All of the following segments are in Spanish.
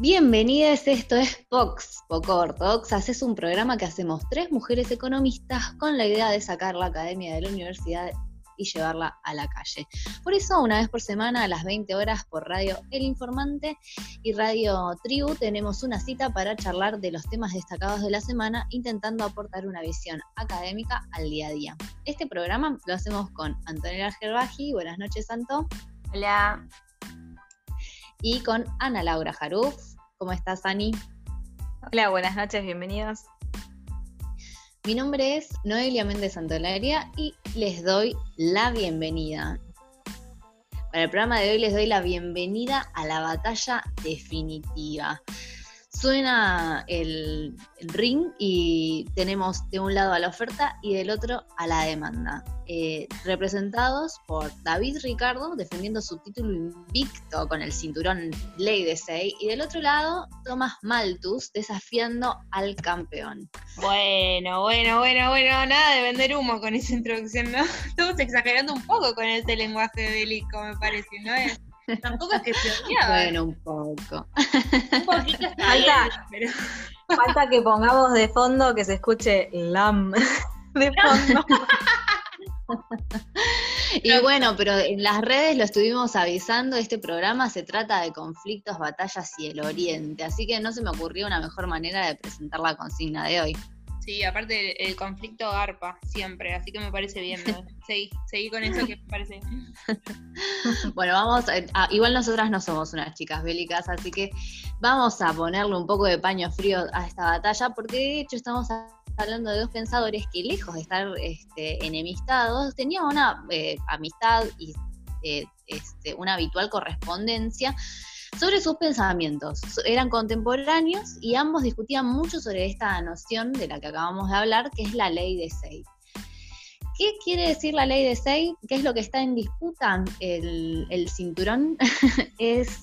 Bienvenidas, esto es Vox, poco ortodoxa. Es un programa que hacemos tres mujeres economistas con la idea de sacar la academia de la universidad y llevarla a la calle. Por eso, una vez por semana a las 20 horas por Radio El Informante y Radio Tribu tenemos una cita para charlar de los temas destacados de la semana, intentando aportar una visión académica al día a día. Este programa lo hacemos con Antonella Gerbaji. Buenas noches, Santo. Hola. Y con Ana Laura Jaruf. ¿Cómo estás, Ani? Hola, buenas noches, bienvenidos. Mi nombre es Noelia Méndez Santolaria y les doy la bienvenida. Para el programa de hoy les doy la bienvenida a la batalla definitiva. Suena el, ring y tenemos de un lado a la oferta y del otro a la demanda. Eh, representados por David Ricardo defendiendo su título invicto con el cinturón Ley de 6 y del otro lado Tomás Malthus desafiando al campeón. Bueno, bueno, bueno, bueno, nada de vender humo con esa introducción, ¿no? Estamos exagerando un poco con ese lenguaje bélico, me parece, ¿no? Tampoco es que se Bueno, un poco. Un poquito falta, falta que pongamos de fondo que se escuche LAM de fondo. y bueno, pero en las redes lo estuvimos avisando, este programa se trata de conflictos, batallas y el oriente, así que no se me ocurrió una mejor manera de presentar la consigna de hoy. Sí, aparte el, conflicto garpa siempre, así que me parece bien. Seguí, seguí con eso que me parece. bueno, vamos, a, igual nosotras no somos unas chicas bélicas, así que vamos a ponerle un poco de paño frío a esta batalla, porque de hecho estamos hablando de dos pensadores que lejos de estar este, enemistados, tenían una eh, amistad y eh, este, una habitual correspondencia sobre sus pensamientos. Eran contemporáneos y ambos discutían mucho sobre esta noción de la que acabamos de hablar, que es la ley de Say. ¿Qué quiere decir la ley de Say? ¿Qué es lo que está en disputa? El, cinturón es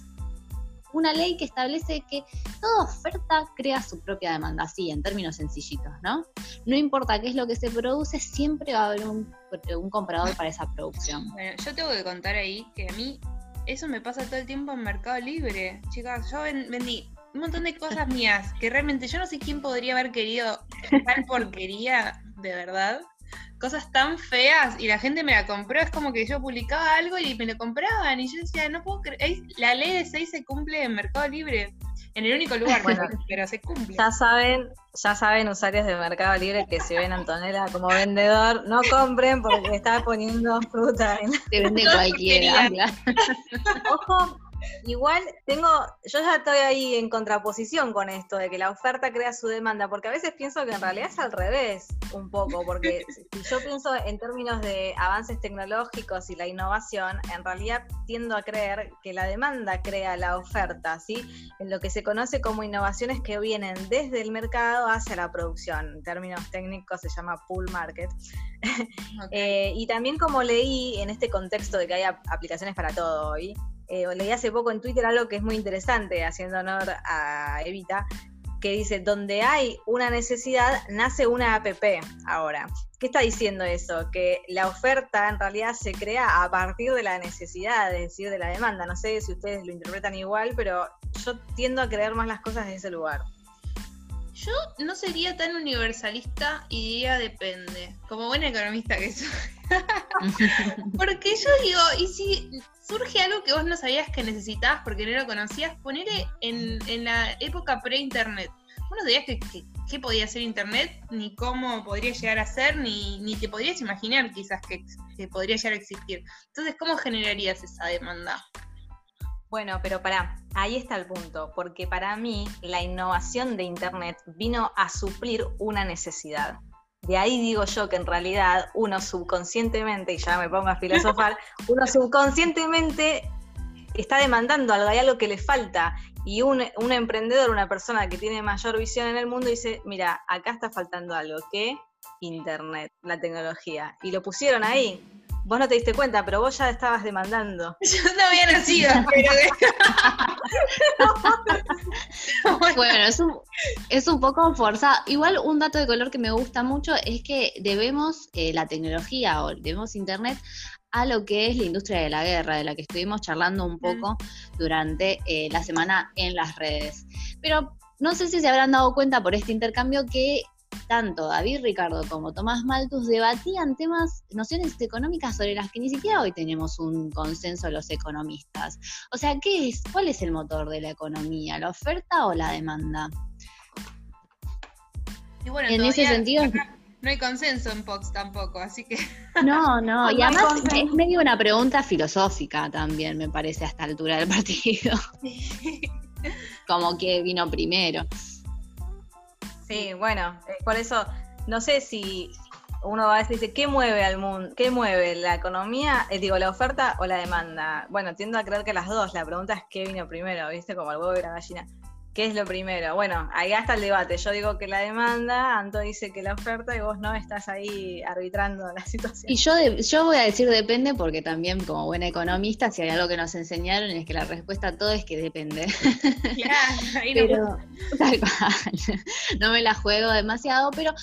una ley que establece que toda oferta crea su propia demanda, así en términos sencillitos, ¿no? No importa qué es lo que se produce, siempre va a haber un comprador para esa producción. Bueno, yo tengo que contar ahí que a mí eso me pasa todo el tiempo en Mercado Libre. Chicas, yo vendí un montón de cosas mías que realmente yo no sé quién podría haber querido tal porquería, de verdad. Cosas tan feas y la gente me la compró. Es como que yo publicaba algo y me lo compraban. Y yo decía, no puedo creer. La ley de 6 se cumple en Mercado Libre en el único lugar, pero se cumple. Ya saben, ya saben usuarios de Mercado Libre que si ven a Antonella como vendedor, no compren porque está poniendo fruta en Te vende cualquiera. Ojo, Igual tengo, yo ya estoy ahí en contraposición con esto de que la oferta crea su demanda, porque a veces pienso que en realidad es al revés un poco, porque si yo pienso en términos de avances tecnológicos y la innovación, en realidad tiendo a creer que la demanda crea la oferta, ¿sí? En lo que se conoce como innovaciones que vienen desde el mercado hacia la producción. En términos técnicos se llama pull market. Eh, y también como leí en este contexto de que hay aplicaciones para todo hoy, eh, leí hace poco en Twitter algo que es muy interesante, haciendo honor a Evita, que dice, donde hay una necesidad, nace una APP ahora. ¿Qué está diciendo eso? Que la oferta en realidad se crea a partir de la necesidad, es decir, de la demanda. No sé si ustedes lo interpretan igual, pero yo tiendo a creer más las cosas de ese lugar. Yo no sería tan universalista y diría depende, como buena economista que soy. porque yo digo, y si surge algo que vos no sabías que necesitabas porque no lo conocías, ponele en, en la época pre-internet. Vos no sabías que, qué podía ser internet, ni cómo podría llegar a ser, ni, ni te podrías imaginar quizás que, que podría llegar a existir. Entonces, ¿cómo generarías esa demanda? Bueno, pero para, ahí está el punto, porque para mí la innovación de Internet vino a suplir una necesidad. De ahí digo yo que en realidad uno subconscientemente, y ya me pongo a filosofar, uno subconscientemente está demandando algo, hay algo que le falta. Y un, un emprendedor, una persona que tiene mayor visión en el mundo, dice, mira, acá está faltando algo, ¿qué? Internet, la tecnología. Y lo pusieron ahí. Vos no te diste cuenta, pero vos ya estabas demandando. Yo no había nacido, pero... bueno, es un, es un poco forzado. Igual un dato de color que me gusta mucho es que debemos eh, la tecnología o debemos Internet a lo que es la industria de la guerra, de la que estuvimos charlando un poco durante eh, la semana en las redes. Pero no sé si se habrán dado cuenta por este intercambio que tanto David Ricardo como Tomás Malthus debatían temas, nociones económicas sobre las que ni siquiera hoy tenemos un consenso los economistas. O sea, ¿qué es? ¿Cuál es el motor de la economía? ¿La oferta o la demanda? en ese sentido... No hay consenso en Pox tampoco, así que... No, no, y además es medio una pregunta filosófica también, me parece, a esta altura del partido. Como que vino primero. Sí, bueno, por eso no sé si uno va a decir, ¿qué mueve al mundo? ¿Qué mueve la economía? Eh, digo, la oferta o la demanda. Bueno, tiendo a creer que las dos. La pregunta es qué vino primero, ¿viste? Como el huevo y la gallina. ¿Qué es lo primero? Bueno, ahí está el debate. Yo digo que la demanda, Anto dice que la oferta y vos no estás ahí arbitrando la situación. Y yo, yo voy a decir depende porque también como buena economista, si hay algo que nos enseñaron es que la respuesta a todo es que depende. Claro, ahí no. no me la juego demasiado, pero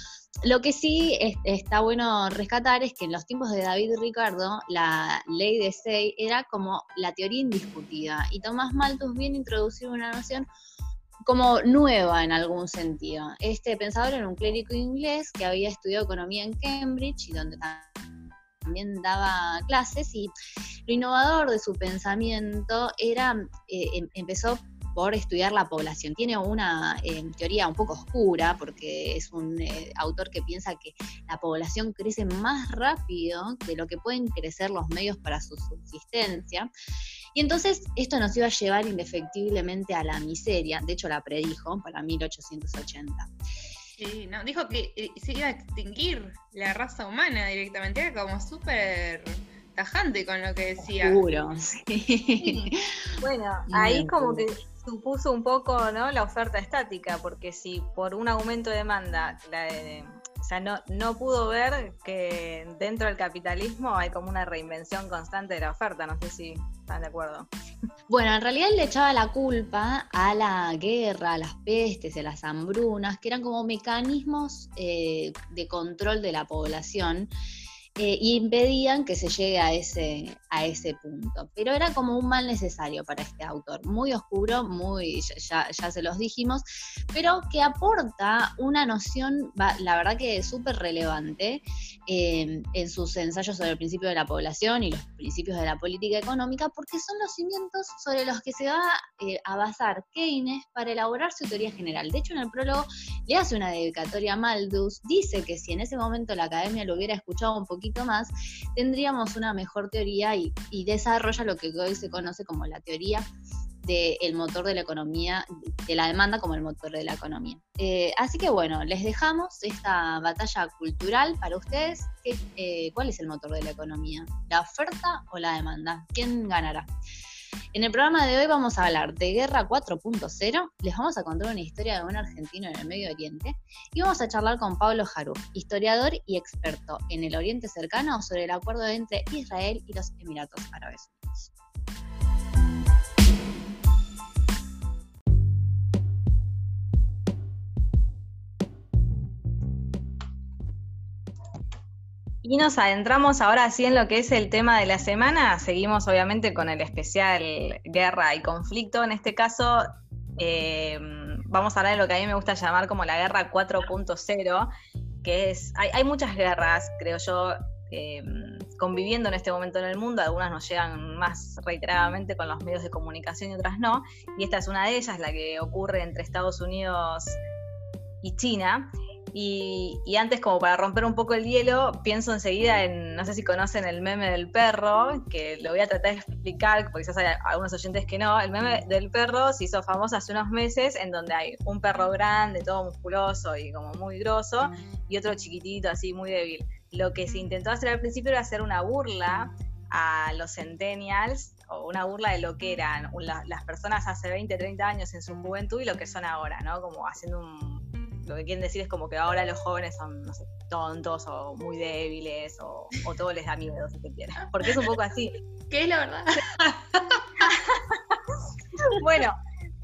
lo que sí está bueno rescatar es que en los tiempos de David Ricardo, la ley de Say era como la teoría indiscutida. Y Tomás Malthus viene a introducir una noción como nueva en algún sentido. Este pensador era un clérigo inglés que había estudiado economía en Cambridge y donde también daba clases y lo innovador de su pensamiento era, eh, em, empezó por estudiar la población. Tiene una eh, teoría un poco oscura porque es un eh, autor que piensa que la población crece más rápido de lo que pueden crecer los medios para su subsistencia y entonces esto nos iba a llevar indefectiblemente a la miseria, de hecho la predijo para 1880. Sí, no, dijo que eh, se iba a extinguir la raza humana directamente, era como súper tajante con lo que decía. Seguro, sí. Bueno, ahí como que supuso un poco ¿no? la oferta estática, porque si por un aumento de demanda la, o sea, no, no pudo ver que dentro del capitalismo hay como una reinvención constante de la oferta, no sé si están de acuerdo. Bueno, en realidad él le echaba la culpa a la guerra, a las pestes, a las hambrunas, que eran como mecanismos eh, de control de la población eh, y impedían que se llegue a ese, a ese punto. Pero era como un mal necesario para este autor, muy oscuro, muy, ya, ya se los dijimos, pero que aporta una noción, la verdad que súper relevante eh, en sus ensayos sobre el principio de la población y los principios de la política económica, porque son los cimientos sobre los que se va eh, a basar Keynes para elaborar su teoría general. De hecho, en el prólogo le hace una dedicatoria a Maldus, dice que si en ese momento la academia lo hubiera escuchado un poquito, más, tendríamos una mejor teoría y, desarrolla lo que hoy se conoce como la teoría del motor de la economía, de la demanda como el motor de la economía. Eh, así que bueno, les dejamos esta batalla cultural para ustedes. Eh, ¿Cuál es el motor de la economía? ¿La oferta o la demanda? ¿Quién ganará? En el programa de hoy vamos a hablar de Guerra 4.0, les vamos a contar una historia de un argentino en el Medio Oriente y vamos a charlar con Pablo Jarú, historiador y experto en el Oriente Cercano sobre el acuerdo entre Israel y los Emiratos Árabes Y nos adentramos ahora sí en lo que es el tema de la semana. Seguimos obviamente con el especial guerra y conflicto. En este caso eh, vamos a hablar de lo que a mí me gusta llamar como la guerra 4.0, que es, hay, muchas guerras, creo yo, eh, conviviendo en este momento en el mundo. Algunas nos llegan más reiteradamente con los medios de comunicación y otras no. Y esta es una de ellas, la que ocurre entre Estados Unidos y China. Y, antes, como para romper un poco el hielo, pienso enseguida en, no sé si conocen el meme del perro, que lo voy a tratar de explicar, porque quizás hay algunos oyentes que no. El meme del perro se hizo famoso hace unos meses, en donde hay un perro grande, todo musculoso y como muy grosso, y otro chiquitito, así muy débil. Lo que se intentó hacer al principio era hacer una burla a los centennials, o una burla de lo que eran las personas hace 20, 30 años en su juventud y lo que son ahora, ¿no? Como haciendo un lo que quieren decir es como que ahora los jóvenes son, no sé, tontos o muy débiles o, o todo les da miedo, si se quiere. Porque es un poco así. ¿Qué es la verdad? bueno,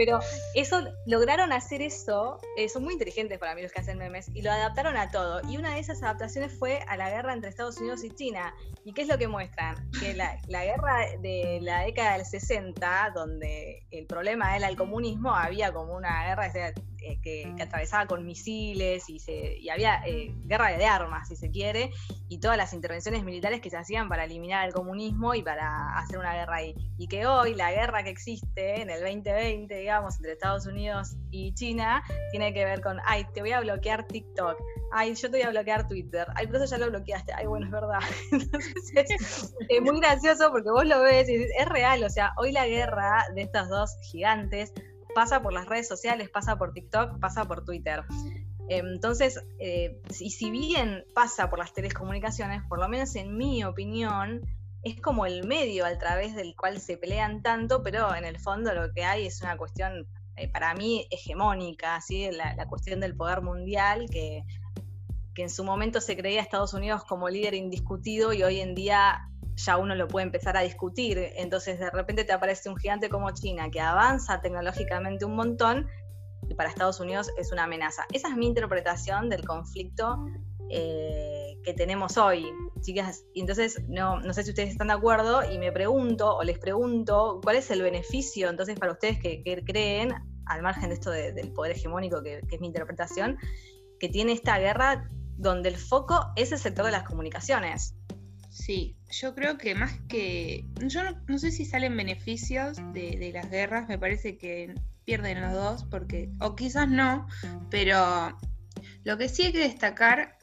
pero eso, lograron hacer eso, eh, son muy inteligentes para mí los que hacen memes, y lo adaptaron a todo. Y una de esas adaptaciones fue a la guerra entre Estados Unidos y China. ¿Y qué es lo que muestran? Que la, guerra de la década del 60, donde el problema era el comunismo, había como una guerra eh, que, atravesaba con misiles y, se, y había eh, guerra de armas, si se quiere, y todas las intervenciones militares que se hacían para eliminar el comunismo y para hacer una guerra ahí. Y que hoy la guerra que existe en el 2020, digamos, entre Estados Unidos y China, tiene que ver con, ay, te voy a bloquear TikTok, ay, yo te voy a bloquear Twitter, ay, pero eso ya lo bloqueaste, ay, bueno, es verdad. Entonces es, muy gracioso porque vos lo ves y es real, o sea, hoy la guerra de estos dos gigantes pasa por las redes sociales, pasa por TikTok, pasa por Twitter. Entonces, eh, y si bien pasa por las telecomunicaciones, por lo menos en mi opinión, es como el medio a través del cual se pelean tanto, pero en el fondo lo que hay es una cuestión, eh, para mí, hegemónica, ¿sí? la, la cuestión del poder mundial, que, que en su momento se creía Estados Unidos como líder indiscutido y hoy en día ya uno lo puede empezar a discutir. Entonces de repente te aparece un gigante como China que avanza tecnológicamente un montón y para Estados Unidos es una amenaza. Esa es mi interpretación del conflicto eh, que tenemos hoy, chicas. Entonces no, no sé si ustedes están de acuerdo y me pregunto o les pregunto cuál es el beneficio entonces para ustedes que, creen, al margen de esto del poder hegemónico que, que es mi interpretación, que tiene esta guerra donde el foco es el sector de las comunicaciones. Sí, yo creo que más que. Yo no, sé si salen beneficios de, las guerras, me parece que pierden los dos, porque. O quizás no, pero lo que sí hay que destacar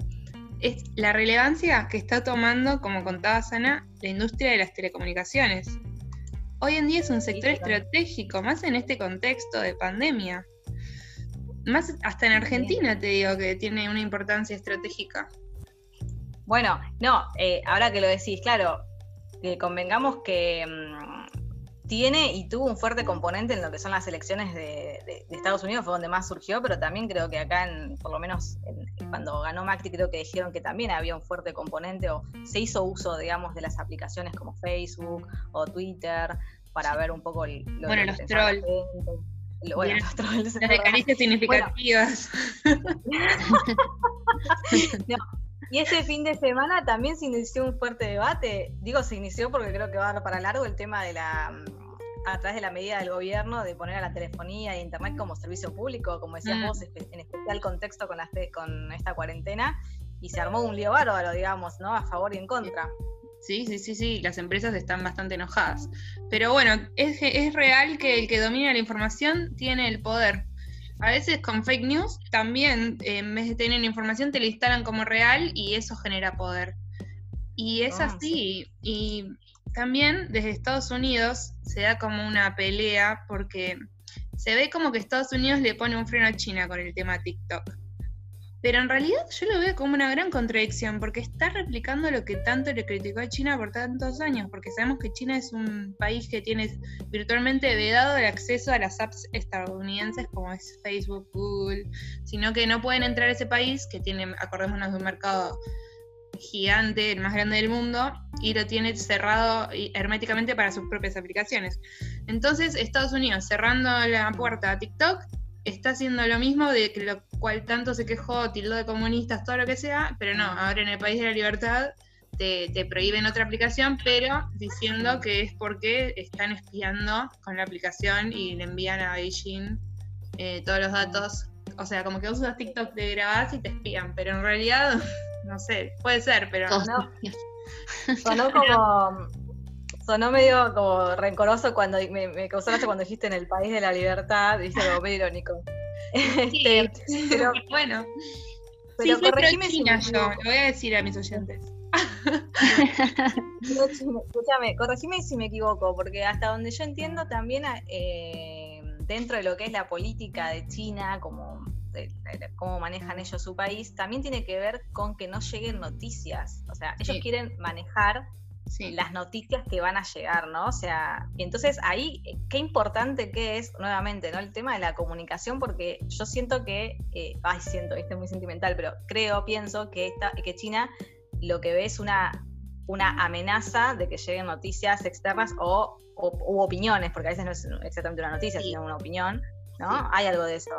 es la relevancia que está tomando, como contaba Sana, la industria de las telecomunicaciones. Hoy en día es un sector estratégico, más en este contexto de pandemia. Más hasta en Argentina te digo que tiene una importancia estratégica. Bueno, no, eh, ahora que lo decís, claro, que convengamos que mm, tiene y tuvo un fuerte componente en lo que son las elecciones de, Estados Unidos, fue donde más surgió, pero también creo que acá, en, por lo menos cuando ganó Macri, creo que dijeron que también había un fuerte componente o se hizo uso, digamos, de las aplicaciones como Facebook o Twitter para ver un poco el, lo bueno, los trolls. Bueno, los trolls. Las de caricias significativas. no, y este fin de semana también se inició un fuerte debate. Digo, se inició porque creo que va a dar para largo el tema de la mm, a través de la medida del gobierno de poner a la telefonía e internet como servicio público, como decías mm. vos, en especial contexto con, con esta cuarentena, y se armó un lío bárbaro, digamos, ¿no? A favor y en contra. Sí, sí, sí, sí, las empresas están bastante enojadas. Pero bueno, es, es real que el que domina la información tiene el poder. A veces con fake news también, eh, en vez de tener información, te la instalan como real y eso genera poder. Y es ah, así. Y también desde Estados Unidos se da como una pelea porque se ve como que Estados Unidos le pone un freno a China con el tema TikTok. Pero en realidad yo lo veo como una gran contradicción, porque está replicando lo que tanto le criticó a China por tantos años, porque sabemos que China es un país que tiene virtualmente vedado el acceso a las apps estadounidenses como es Facebook, Google, sino que no pueden entrar a ese país que tiene, acordémonos de un mercado gigante, el más grande del mundo, y lo tiene cerrado herméticamente para sus propias aplicaciones. Entonces, Estados Unidos cerrando la puerta a TikTok está haciendo lo mismo de que lo cual tanto se quejó, tildó de comunistas, todo lo que sea, pero no, ahora en el país de la libertad te, prohíben otra aplicación, pero diciendo que es porque están espiando con la aplicación y le envían a Beijing eh, todos los datos. O sea, como que usas TikTok de grabás y te espían, pero en realidad, no sé, puede ser, pero no. Sonó como sonó medio como rencoroso cuando me, me causó cuando dijiste en el país de la libertad, dice algo medio irónico. Este, pero bueno. Pero corregime si me yo, lo voy a decir a mis oyentes. Escúchame, corregime si me equivoco, porque hasta donde yo entiendo también eh, dentro de lo que es la política de China, como cómo manejan ellos su país, también tiene que ver con que no lleguen noticias. O sea, ellos quieren manejar las noticias que van a llegar, ¿no? O sea, entonces ahí, qué importante que es, nuevamente, ¿no? El tema de la comunicación, porque yo siento que, eh, ay, siento, este es muy sentimental, pero creo, pienso que, esta, que China lo que ve es una, una amenaza de que lleguen noticias externas o, opiniones, porque a veces no es exactamente una noticia, sino una opinión, ¿no? Hay algo de eso.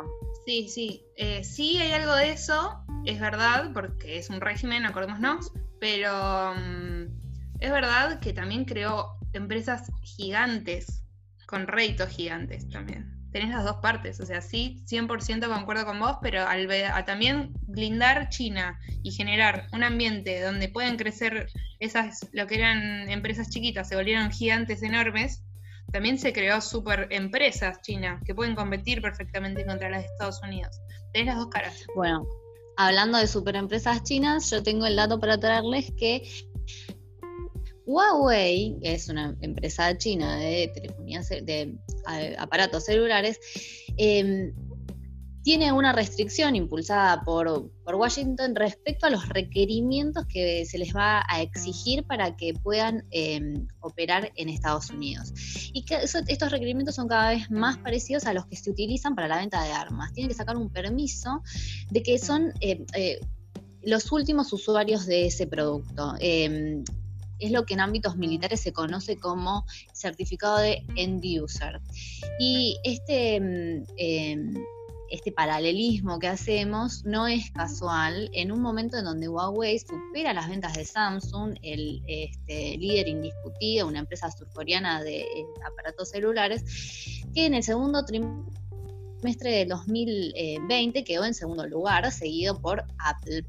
Sí, sí, eh, sí hay algo de eso, es verdad, porque es un régimen, acordémonos, pero mm, es verdad que también creó empresas gigantes, con réditos gigantes también. Tenés las dos partes, o sea, sí, 100% concuerdo con vos, pero al también blindar China y generar un ambiente donde pueden crecer esas, lo que eran empresas chiquitas, se volvieron gigantes enormes, también se creó super empresas China que pueden competir perfectamente contra las de Estados Unidos. Tenés las dos caras. Bueno, hablando de superempresas chinas, yo tengo el dato para traerles que Huawei, que es una empresa china de telefonía de aparatos celulares, em, tiene una restricción impulsada por, Washington respecto a los requerimientos que se les va a exigir para que puedan em, operar en Estados Unidos. Y que estos requerimientos son cada vez más parecidos a los que se utilizan para la venta de armas. Tienen que sacar un permiso de que son eh, eh, los últimos usuarios de ese producto. Em, es lo que en ámbitos militares se conoce como certificado de end user. Y este em, este paralelismo que hacemos no es casual en un momento en donde Huawei supera las ventas de Samsung, el este, líder indiscutido, una empresa surcoreana de eh, aparatos celulares, que en el segundo trimestre de 2020 quedó en segundo lugar, seguido por Apple.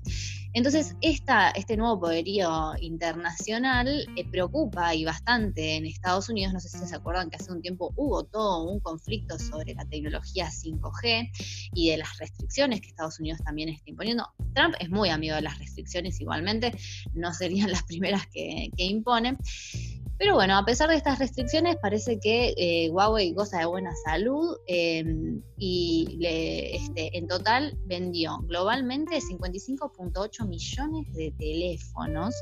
Entonces, esta, este nuevo poderío internacional eh, preocupa y bastante en Estados Unidos. No sé si se acuerdan que hace un tiempo hubo todo un conflicto sobre la tecnología 5G y de las restricciones que Estados Unidos también está imponiendo. Trump es muy amigo de las restricciones igualmente, no serían las primeras que, que impone. Pero bueno, a pesar de estas restricciones, parece que eh, Huawei goza de buena salud em, y este, en total vendió globalmente 55.8 millones de teléfonos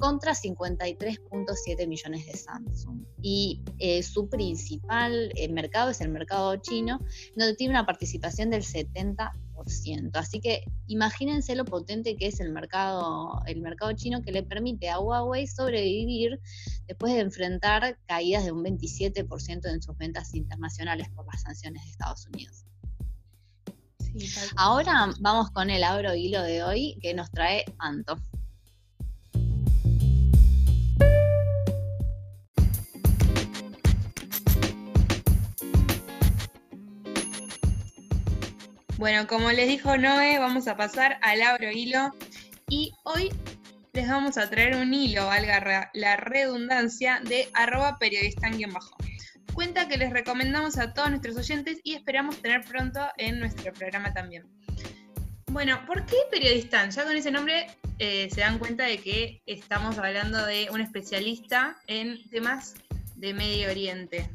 contra 53.7 millones de Samsung. Y eh, su principal eh, mercado es el mercado chino, donde tiene una participación del 70%. Así que imagínense lo potente que es el mercado, el mercado chino que le permite a Huawei sobrevivir después de enfrentar caídas de un 27% en sus ventas internacionales por las sanciones de Estados Unidos. Ahora vamos con el abro hilo de hoy que nos trae Anto. Bueno, como les dijo Noé, vamos a pasar al abro hilo y hoy les vamos a traer un hilo, valga la redundancia, de arroba periodista en bajo. Cuenta que les recomendamos a todos nuestros oyentes y esperamos tener pronto en nuestro programa también. Bueno, ¿por qué periodista? Ya con ese nombre eh, se dan cuenta de que estamos hablando de un especialista en temas de Medio Oriente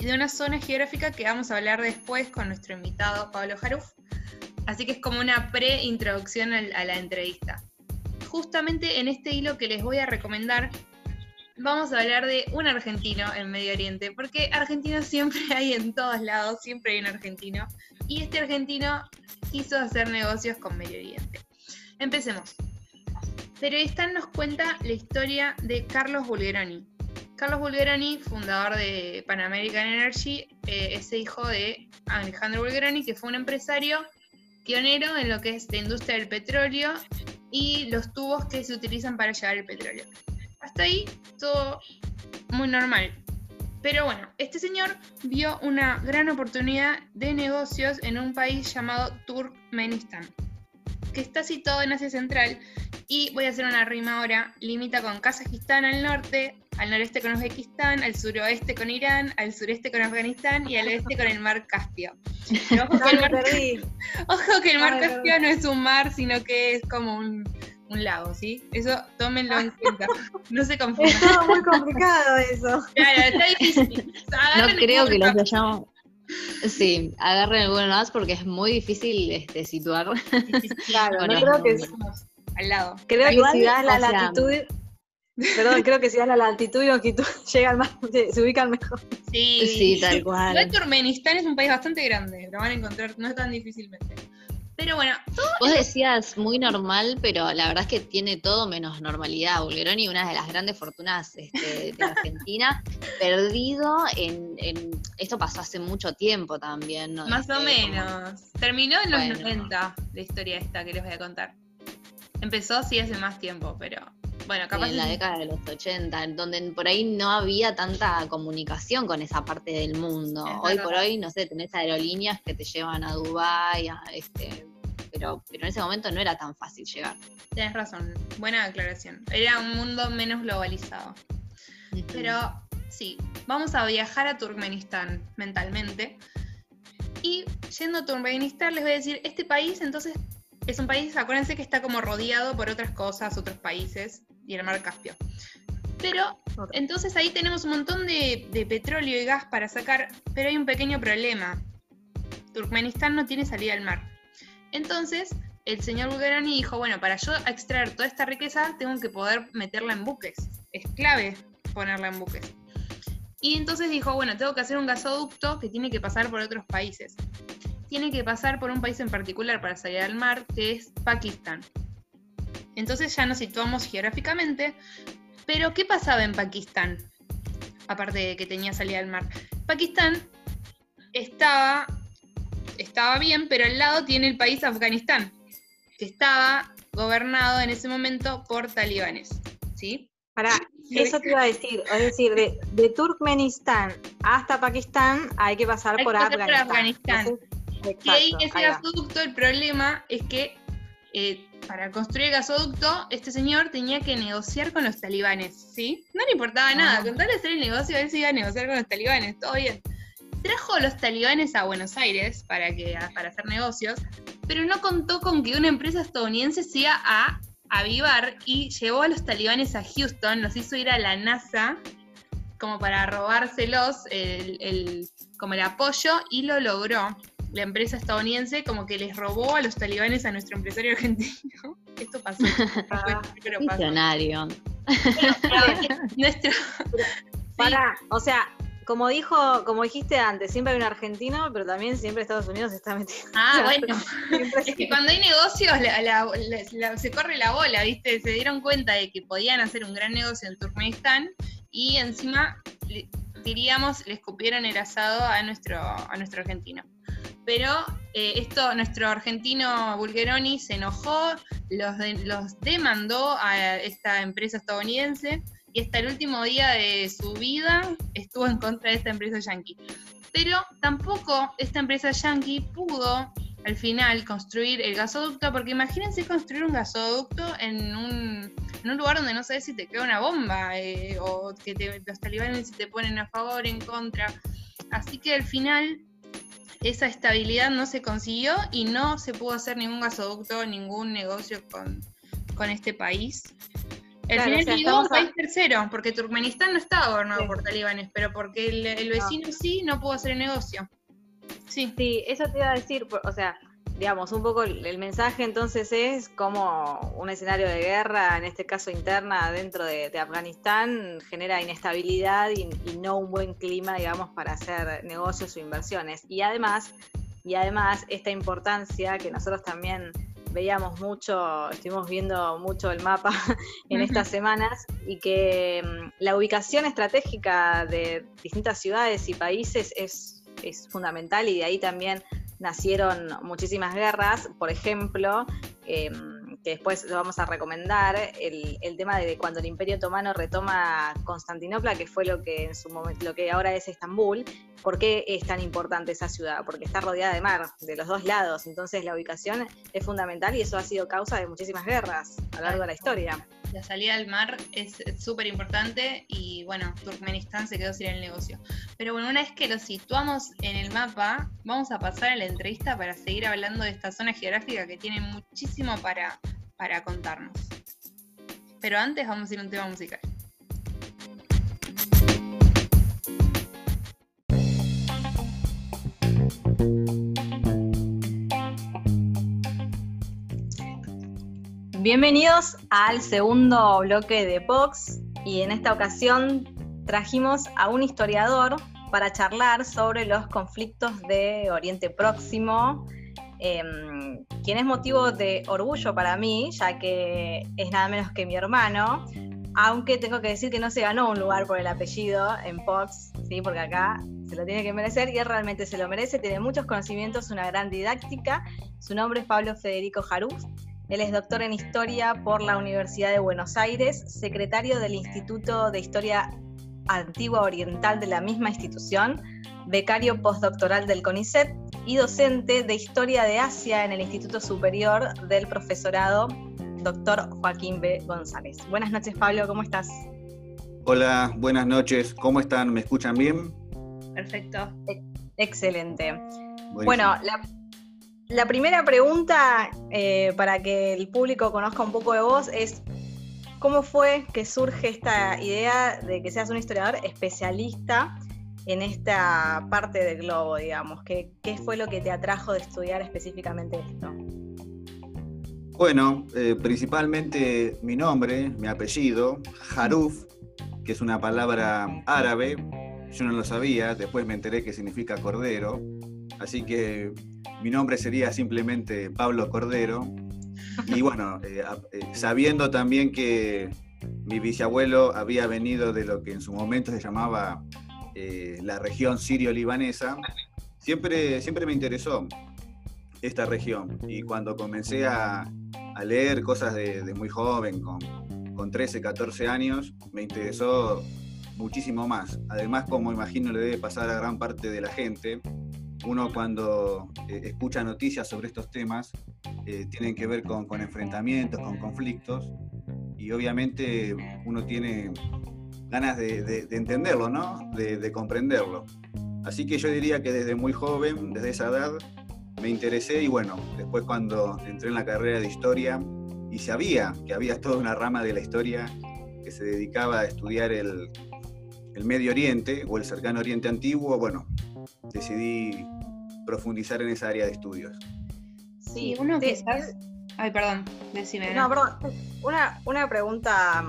de una zona geográfica que vamos a hablar después con nuestro invitado Pablo Jaruf. Así que es como una pre-introducción a la entrevista. Justamente en este hilo que les voy a recomendar, vamos a hablar de un argentino en Medio Oriente, porque argentinos siempre hay en todos lados, siempre hay un argentino, y este argentino quiso hacer negocios con Medio Oriente. Empecemos. Periodista nos cuenta la historia de Carlos Bulgeroni, Carlos Bulgeroni, fundador de Pan American Energy, eh, es hijo de Alejandro Bulgeroni, que fue un empresario pionero en lo que es la industria del petróleo y los tubos que se utilizan para llevar el petróleo. Hasta ahí todo muy normal. Pero bueno, este señor vio una gran oportunidad de negocios en un país llamado Turkmenistán, que está situado en Asia Central y voy a hacer una rima ahora, limita con Kazajistán al norte, al noreste con Uzbekistán, al suroeste con Irán, al sureste con Afganistán y al oeste con el mar Caspio. ojo, que el mar, Caspio no es un mar, sino que es como un, lago, ¿sí? Eso tómenlo en cuenta. No se confundan. Es muy complicado eso. Claro, está difícil. no creo que los hayamos. Sí, agarren alguno más porque es muy difícil este, situar. Claro, no creo que es al lado. Creo que si das la latitud Perdón, creo que si a la altitud y longitud llegan más, se, se ubican mejor. Sí, Sí, tal Igual cual. Turkmenistán es un país bastante grande, lo van a encontrar no tan difícilmente. Pero bueno, Vos decías muy normal, pero la verdad es que tiene todo menos normalidad. Bulgeroni, una de las grandes fortunas este, de Argentina, perdido en, en- Esto pasó hace mucho tiempo también, ¿no? más o Este, como- menos. Terminó en los Bueno. 90 la historia esta que les voy a contar. Empezó sí hace más tiempo, pero bueno, capaz en la es- década de los 80, en donde por ahí no había tanta comunicación con esa parte del mundo. Hoy por hoy, no sé, tenés aerolíneas que te llevan a Dubái, a este, pero, pero en ese momento no era tan fácil llegar. Tienes razón, buena aclaración. Era un mundo menos globalizado. Pero sí, vamos a viajar a Turkmenistán mentalmente. Y yendo a Turkmenistán les voy a decir, este país entonces es un país, acuérdense que está como rodeado por otras cosas, otros países y el mar Caspio. Pero entonces ahí tenemos un montón de, de petróleo y gas para sacar, pero hay un pequeño problema. Turkmenistán no tiene salida al mar. Entonces, el señor Bulgarani dijo, bueno, para yo extraer toda esta riqueza, tengo que poder meterla en buques. Es clave ponerla en buques. Y entonces dijo, bueno, tengo que hacer un gasoducto que tiene que pasar por otros países. Tiene que pasar por un país en particular para salir al mar, que es Pakistán. Entonces ya nos situamos geográficamente. Pero, ¿qué pasaba en Pakistán? Aparte de que tenía salida al mar. Pakistán estaba, estaba bien, pero al lado tiene el país Afganistán, que estaba gobernado en ese momento por talibanes. ¿Sí? Para, eso te iba a decir, es decir, de, de Turkmenistán hasta Pakistán hay que pasar Hay por que pasar por Afganistán. Afganistán. Entonces, Y ahí exacto, ese ahí gasoducto, el problema es que eh, para construir el gasoducto, este señor tenía que negociar con los talibanes, ¿sí? No le importaba nada, Ah. con tal de hacer el negocio, él se iba a negociar con los talibanes, todo bien. Trajo a los talibanes a Buenos Aires para, que, para hacer negocios, pero no contó con que una empresa estadounidense se iba a avivar y llevó a los talibanes a Houston, los hizo ir a la NASA como para robárselos el, el- como el apoyo y lo logró. La empresa estadounidense como que les robó a los talibanes a nuestro empresario argentino. Esto pasó. Ah, pero pasó. Visionario. Pero nuestro, Para, o sea, como dijo, como dijiste antes, siempre hay un argentino, pero también siempre Estados Unidos está metido. Ah, bueno. Siempre Es que cuando hay negocios la- la- la- la- se corre la bola, ¿viste? Se dieron cuenta de que podían hacer un gran negocio en Turkmenistán y encima, le- diríamos, le escupieron el asado a nuestro, a nuestro argentino. Pero eh, esto, nuestro argentino Bulgeroni se enojó, los, de- los demandó a esta empresa estadounidense y hasta el último día de su vida estuvo en contra de esta empresa yankee. Pero tampoco esta empresa yankee pudo al final construir el gasoducto, porque imagínense construir un gasoducto en un, en un lugar donde no sabes si te queda una bomba eh, o que te- los talibanes te ponen a favor, en contra. Así que al final esa estabilidad no se consiguió y no se pudo hacer ningún gasoducto, ningún negocio con, con este país. Al Claro, final o sea, llegó un a- país tercero, porque Turkmenistán no estaba gobernado Sí. por talibanes, pero porque el, el vecino sí no pudo hacer el negocio. Sí. Sí, eso te iba a decir, o sea, digamos, un poco el, el mensaje entonces es como un escenario de guerra, en este caso interna, dentro de, de Afganistán, genera inestabilidad y, y no un buen clima, digamos, para hacer negocios o inversiones. Y además, y además esta importancia que nosotros también veíamos mucho, estuvimos viendo mucho el mapa en estas semanas y que mm, la ubicación estratégica de distintas ciudades y países es, es fundamental y de ahí también nacieron muchísimas guerras, por ejemplo, eh, que después lo vamos a recomendar, el, el tema de cuando el Imperio Otomano retoma Constantinopla, que fue lo que en su momento, lo que ahora es Estambul, ¿por qué es tan importante esa ciudad? Porque está rodeada de mar, de los dos lados, entonces la ubicación es fundamental y eso ha sido causa de muchísimas guerras a lo largo de la historia. La salida al mar es súper importante y bueno, Turkmenistán se quedó sin el negocio. Pero bueno, una vez que lo situamos en el mapa, vamos a pasar a la entrevista para seguir hablando de esta zona geográfica que tiene muchísimo para, para contarnos. Pero antes vamos a ir a un tema musical. Bienvenidos al segundo bloque de Vox y en esta ocasión trajimos a un historiador para charlar sobre los conflictos de Oriente Próximo, em, quien es motivo de orgullo para mí, ya que es nada menos que mi hermano, aunque tengo que decir que no se ganó un lugar por el apellido en Vox, ¿sí? porque acá se lo tiene que merecer y él realmente se lo merece, tiene muchos conocimientos, una gran didáctica. Su nombre es Pablo Federico Jaruz. Él es doctor en Historia por la Universidad de Buenos Aires, secretario del Instituto de Historia Antigua Oriental de la misma institución, becario postdoctoral del CONICET y docente de Historia de Asia en el Instituto Superior del Profesorado, doctor Joaquín B. González. Buenas noches, Pablo, ¿cómo estás? Hola, buenas noches, ¿cómo están? ¿Me escuchan bien? Perfecto. Excelente. Bueno, la, primera pregunta eh, para que el público conozca un poco de vos es, ¿cómo fue que surge esta idea de que seas un historiador especialista en esta parte del globo, digamos? ¿Qué, qué fue lo que te atrajo de estudiar específicamente esto? Bueno, eh, principalmente mi nombre, mi apellido, Haruf, que es una palabra árabe yo no lo sabía, después me enteré que significa cordero, así que mi nombre sería simplemente Pablo Cordero. Y bueno, eh, eh, sabiendo también que mi bisabuelo había venido de lo que en su momento se llamaba eh, la región sirio-libanesa, siempre, siempre me interesó esta región. Y cuando comencé a, leer cosas de, muy joven, con, con 13, 14 años, me interesó muchísimo más. Además, como imagino le debe pasar a gran parte de la gente, uno cuando eh, escucha noticias sobre estos temas eh, tienen que ver con, enfrentamientos, con conflictos, y obviamente uno tiene ganas de, entenderlo, ¿no? De, comprenderlo. Así que yo diría que desde muy joven, desde esa edad, me interesé y bueno, después cuando entré en la carrera de historia y sabía que había toda una rama de la historia que se dedicaba a estudiar el, el Medio Oriente o el cercano Oriente Antiguo, bueno, decidí profundizar en esa área de estudios. Sí, uno quizás... Ay, perdón, decime. No, perdón. Una, una pregunta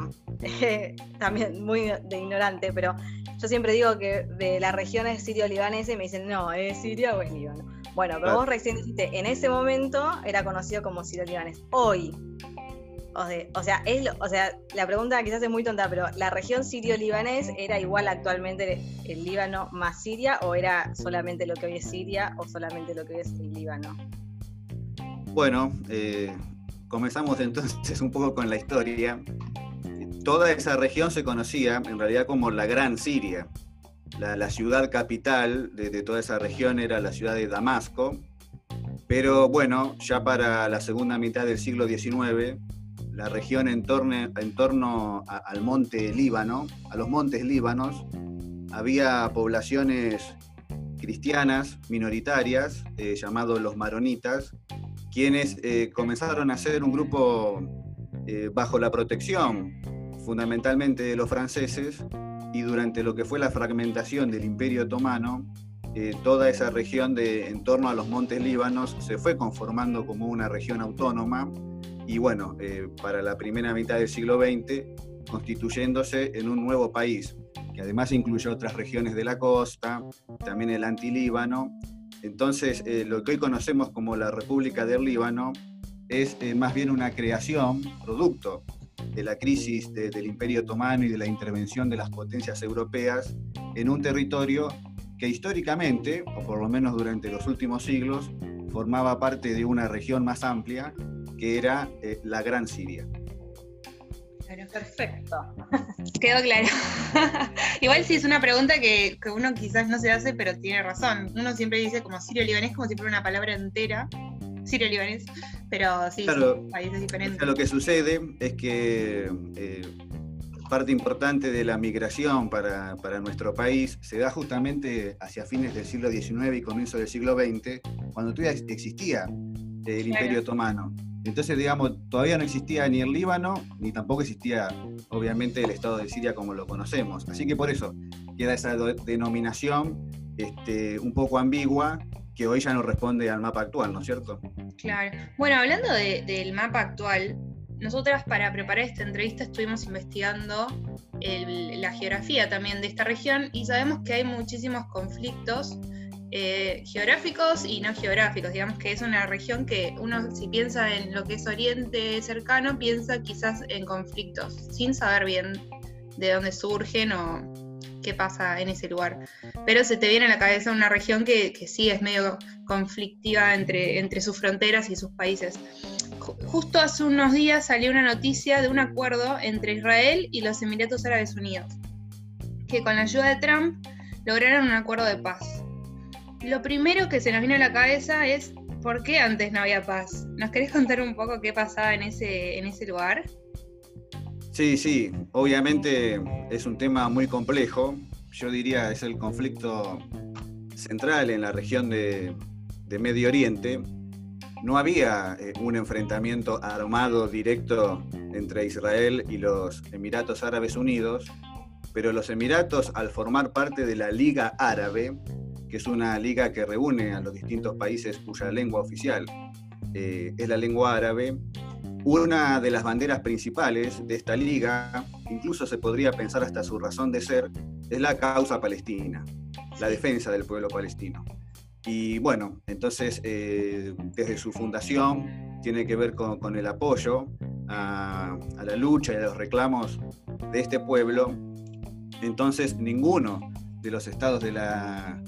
eh, también muy de ignorante, pero yo siempre digo que de las regiones sirio-libanese me dicen, no, ¿es Siria o es Líbano? Bueno, pero vos recién dijiste, en ese momento era conocido como sirio-libanés. Hoy, o sea, es o sea, la pregunta quizás es muy tonta, pero ¿la región sirio-libanés era igual actualmente el Líbano más Siria o era solamente lo que hoy es Siria o solamente lo que hoy es el Líbano? Bueno, eh, comenzamos entonces un poco con la historia. Toda esa región se conocía en realidad como la Gran Siria. La, ciudad capital de, toda esa región era la ciudad de Damasco, pero bueno, ya para la segunda mitad del siglo XIX la región en torno, al monte Líbano, a los montes líbanos, había poblaciones cristianas minoritarias, eh, llamados los maronitas, quienes eh, comenzaron a ser un grupo eh, bajo la protección fundamentalmente de los franceses y durante lo que fue la fragmentación del Imperio Otomano, toda esa región de en torno a los montes líbanos se fue conformando como una región autónoma y bueno, eh, para la primera mitad del siglo XX, constituyéndose en un nuevo país, que además incluyó otras regiones de la costa, también el antilíbano. Entonces, eh, lo que hoy conocemos como la República del Líbano es eh, más bien una creación, producto de la crisis del Imperio Otomano y de la intervención de las potencias europeas en un territorio que históricamente, o por lo menos durante los últimos siglos, formaba parte de una región más amplia que era eh, la Gran Siria. perfecto. Quedó claro. Igual sí es una pregunta que, uno quizás no se hace, pero tiene razón. Uno siempre dice como sirio-libanés como si fuera una palabra entera. Sirio-libanés, pero sí, son países diferentes. lo que sucede es que eh, parte importante de la migración para, para, nuestro país se da justamente hacia fines del siglo XIX y comienzo del siglo XX, cuando todavía existía el Imperio Otomano. Entonces, digamos, todavía no existía ni el Líbano, ni tampoco existía, obviamente, el Estado de Siria como lo conocemos. Así que por eso queda esa denominación este, un poco ambigua que hoy ya no responde al mapa actual, ¿no es cierto? Claro. Bueno, hablando del mapa actual, nosotras para preparar esta entrevista estuvimos investigando la geografía también de esta región y sabemos que hay muchísimos conflictos eh, geográficos y no geográficos. Digamos que es una región que uno si piensa en lo que es Oriente cercano, piensa quizás en conflictos, sin saber bien de dónde surgen o qué pasa en ese lugar. Pero se te viene a la cabeza una región que, sí es medio conflictiva entre, sus fronteras y sus países. Justo hace unos días salió una noticia de un acuerdo entre Israel y los Emiratos Árabes Unidos, que con la ayuda de Trump lograron un acuerdo de paz. Lo primero que se nos viene a la cabeza es ¿por qué antes no había paz? ¿Nos querés contar un poco qué pasaba en ese lugar? Sí, sí, obviamente es un tema muy complejo. Yo diría es el conflicto central en la región de, de Medio Oriente. No había eh, un enfrentamiento armado directo entre Israel y los Emiratos Árabes Unidos, pero los Emiratos, al formar parte de la Liga Árabe, que es una liga que reúne a los distintos países cuya lengua oficial eh, es la lengua árabe. Una de las banderas principales de esta liga, incluso se podría pensar hasta su razón de ser, es la causa palestina, la defensa del pueblo palestino. Y bueno, entonces eh, desde su fundación tiene que ver con, el apoyo a, la lucha y a los reclamos de este pueblo. Entonces ninguno de los estados de la,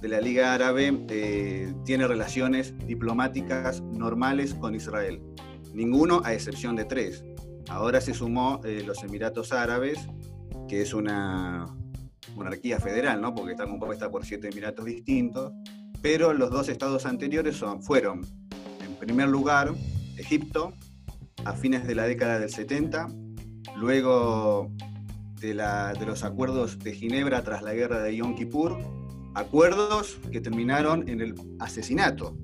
de la Liga Árabe eh, tiene relaciones diplomáticas normales con Israel. Ninguno a excepción de tres. Ahora se sumó eh, los Emiratos Árabes, que es una monarquía federal, ¿no? porque está compuesta por siete emiratos distintos, pero los dos estados anteriores son, fueron, en primer lugar, Egipto, a fines de la década del 70, luego de, de los acuerdos de Ginebra tras la guerra de Yom Kippur, acuerdos que terminaron en el asesinato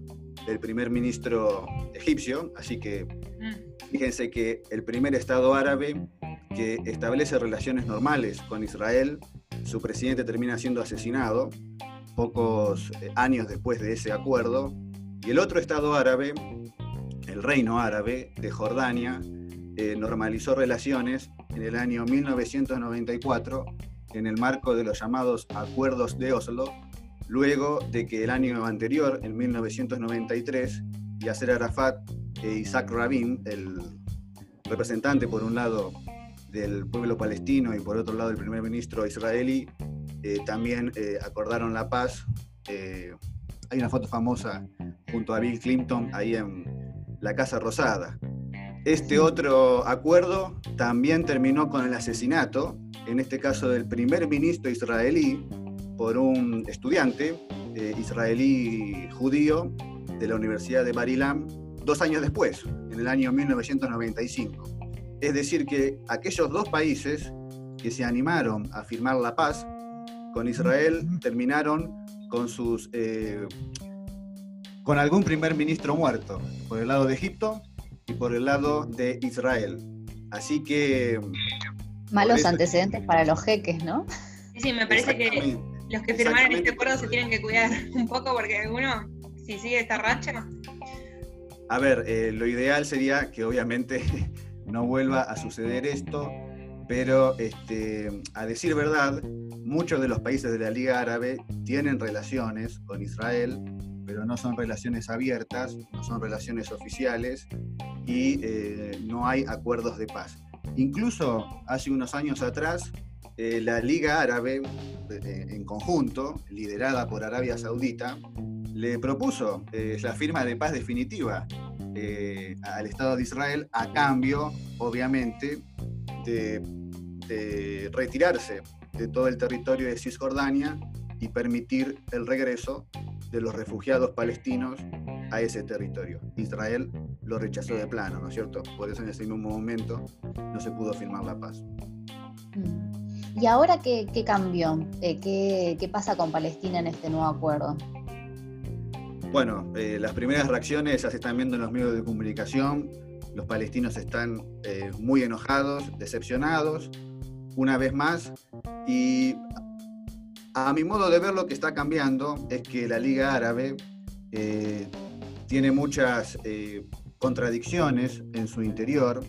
del primer ministro egipcio, así que mm. fíjense que el primer Estado árabe que establece relaciones normales con Israel, su presidente termina siendo asesinado pocos eh, años después de ese acuerdo, y el otro Estado árabe, el Reino Árabe de Jordania, eh, normalizó relaciones en el año 1994 en el marco de los llamados acuerdos de Oslo, luego de que el año anterior, en 1993, Yasser Arafat e Isaac Rabin, el representante por un lado del pueblo palestino y por otro lado el primer ministro israelí, eh, también eh, acordaron la paz. Eh, hay una foto famosa junto a Bill Clinton ahí en la Casa Rosada. Este otro acuerdo también terminó con el asesinato en este caso del primer ministro israelí, por un estudiante eh, israelí judío de la Universidad de Barilam, dos años después, en el año 1995. Es decir, que aquellos dos países que se animaron a firmar la paz con Israel terminaron con sus eh, con algún primer ministro muerto, por el lado de Egipto y por el lado de Israel. Así que Malos antecedentes para los jeques, ¿no? Sí, me parece que los que firmaron este acuerdo se tienen que cuidar un poco porque alguno, si sigue esta racha. A ver, eh, lo ideal sería que obviamente no vuelva a suceder esto, pero este, a decir verdad, muchos de los países de la Liga Árabe tienen relaciones con Israel, pero no son relaciones abiertas, no son relaciones oficiales y eh, no hay acuerdos de paz. Incluso hace unos años atrás, eh, la Liga Árabe, eh, en conjunto, liderada por Arabia Saudita, le propuso eh, la firma de paz definitiva al Estado de Israel a cambio, obviamente, de, de retirarse de todo el territorio de Cisjordania y permitir el regreso de los refugiados palestinos a ese territorio. Israel lo rechazó de plano, ¿no es cierto? Por eso en ese mismo momento no se pudo firmar la paz. Mm. ¿Y ahora qué, cambió? Eh, ¿qué, pasa con Palestina en este nuevo acuerdo? Bueno, eh, las primeras reacciones ya se están viendo en los medios de comunicación. Los palestinos están eh, muy enojados, decepcionados, una vez más. Y a mi modo de ver lo que está cambiando es que la Liga Árabe tiene muchas contradicciones en su interior,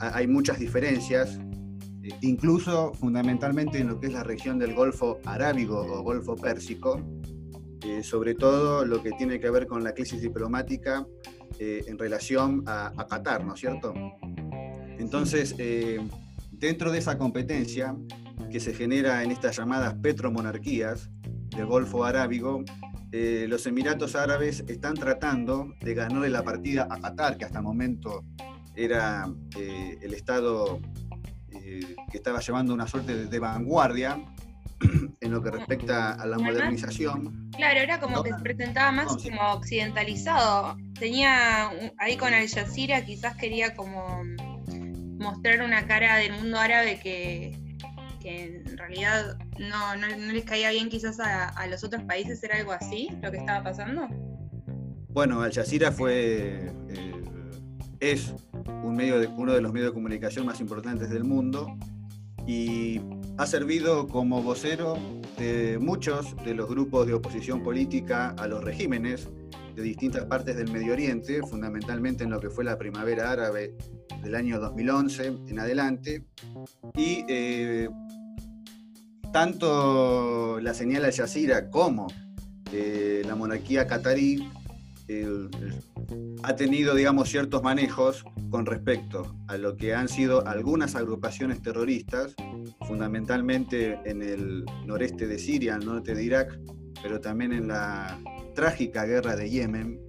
hay muchas diferencias, incluso fundamentalmente en lo que es la región del Golfo Arábigo o Golfo Pérsico, eh, sobre todo lo que tiene que ver con la crisis diplomática en relación a, a, Qatar, ¿no es cierto? Entonces, dentro de esa competencia que se genera en estas llamadas petromonarquías del Golfo Arábigo, los Emiratos Árabes están tratando de ganarle la partida a Qatar, que hasta el momento era eh, el Estado eh, que estaba llevando una suerte de, vanguardia en lo que respecta a la modernización. Claro, era como que se presentaba más como occidentalizado. Tenía ahí con Al Jazeera quizás quería como mostrar una cara del mundo árabe que, en realidad no, les caía bien quizás a, los otros países, ¿era algo así lo que estaba pasando? Bueno, Al Jazeera fue, eh, es un medio uno de los medios de comunicación más importantes del mundo y ha servido como vocero de muchos de los grupos de oposición política a los regímenes de distintas partes del Medio Oriente, fundamentalmente en lo que fue la primavera árabe del año 2011 en adelante. Y eh, tanto la señal al Jazeera como eh, la monarquía catarí ha tenido, digamos, ciertos manejos con respecto a lo que han sido algunas agrupaciones terroristas, fundamentalmente en el noreste de Siria, el norte de Irak, pero también en la trágica guerra de Yemen,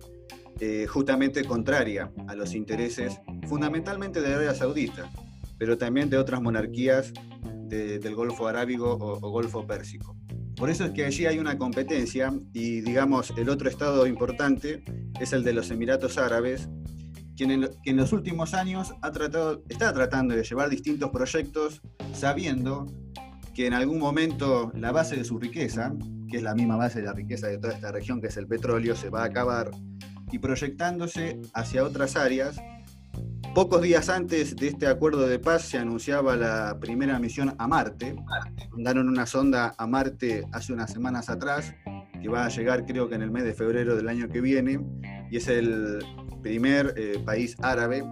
eh, justamente contraria a los intereses fundamentalmente de Arabia Saudita, pero también de otras monarquías del Golfo Arábigo o Golfo Pérsico. Por eso es que allí hay una competencia y digamos el otro estado importante es el de los Emiratos Árabes, quien en, los últimos años ha tratado, está tratando de llevar distintos proyectos sabiendo que en algún momento la base de su riqueza, que es la misma base de la riqueza de toda esta región, que es el petróleo, se va a acabar, y proyectándose hacia otras áreas Pocos días antes de este acuerdo de paz se anunciaba la primera misión a Marte. Mandaron una sonda a Marte hace unas semanas atrás, que va a llegar creo que en el mes de febrero del año que viene, y es el primer eh, país árabe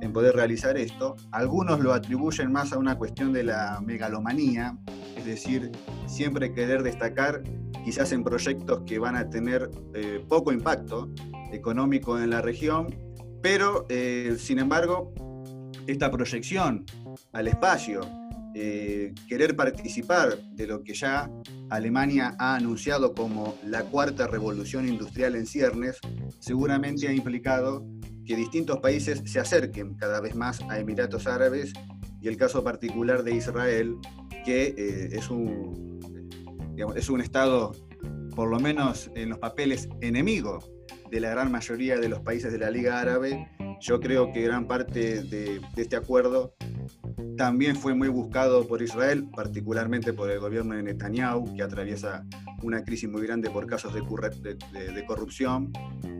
en poder realizar esto. Algunos lo atribuyen más a una cuestión de la megalomanía, es decir, siempre querer destacar quizás en proyectos que van a tener eh, poco impacto económico en la región pero, eh, sin embargo, esta proyección al espacio, eh, querer participar de lo que ya Alemania ha anunciado como la cuarta revolución industrial en ciernes, seguramente ha implicado que distintos países se acerquen cada vez más a Emiratos Árabes y el caso particular de Israel, que eh, es, un, es un Estado, por lo menos en los papeles, enemigo de la gran mayoría de los países de la Liga Árabe, yo creo que gran parte de, este acuerdo también fue muy buscado por Israel, particularmente por el gobierno de Netanyahu, que atraviesa una crisis muy grande por casos de, corrupción.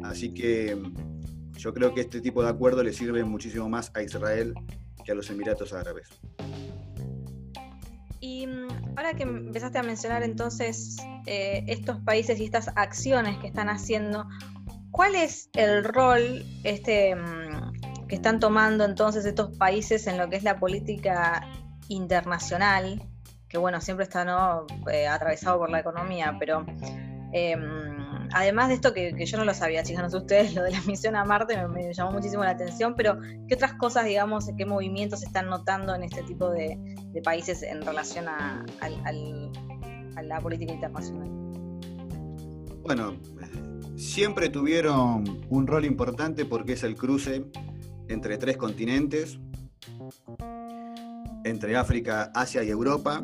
Así que mm, yo creo que este tipo de acuerdo le sirve muchísimo más a Israel que a los Emiratos Árabes. Y mm, ahora que empezaste a mencionar entonces eh, estos países y estas acciones que están haciendo, ¿Cuál es el rol este, mm, que están tomando entonces estos países en lo que es la política internacional? Que bueno, siempre está ¿no? Eh, atravesado por la economía, pero em, además de esto que, yo no lo sabía, chicas, no sé ustedes, lo de la misión a Marte me, llamó muchísimo la atención, pero ¿qué otras cosas, digamos, qué movimientos se están notando en este tipo de, países en relación a, a la política internacional? Bueno, siempre tuvieron un rol importante porque es el cruce entre tres continentes, entre África, Asia y Europa.